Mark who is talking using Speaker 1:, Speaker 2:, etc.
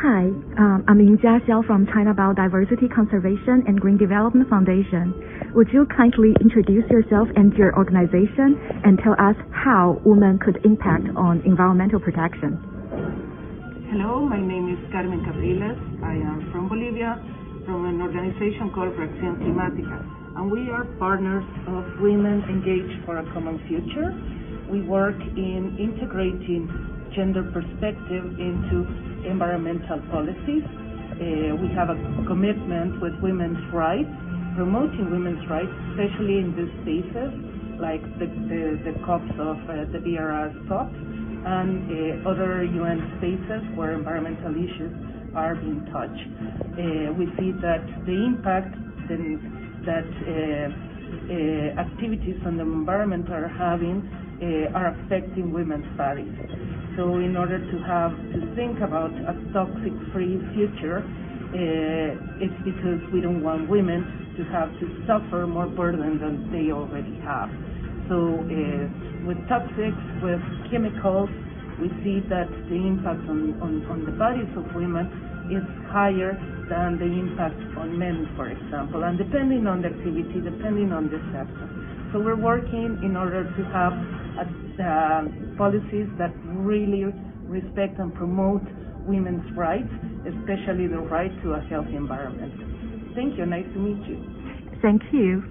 Speaker 1: Hi, um, I'm Yingjia Xiao from China Biodiversity Conservation and Green Development Foundation. Would you kindly introduce yourself and your organization and tell us how women could impact on environmental protection?
Speaker 2: Hello, my name is Carmen Capriles. I am from Bolivia, from an organization called Reacción Climática, and we are partners of Women Engaged for a Common Future. We work in integrating gender perspective into environmental policies. Uh, we have a commitment with women's rights, promoting women's rights, especially in these spaces like the, the, the COPs of uh, the BRS COP and uh, other UN spaces where environmental issues are being touched. Uh, we see that the impact that uh, activities on the environment are having uh, are affecting women's bodies. So in order to have to think about a toxic-free future, uh, it's because we don't want women to have to suffer more burden than they already have. So uh, with toxics, with chemicals, we see that the impact on, on, on the bodies of women is higher than the impact on men, for example, and depending on the activity, depending on the sector. So we're working in order to have uh, policies that really respect and promote women's rights, especially the right to a healthy environment. Thank you. Nice to meet you.
Speaker 1: Thank you.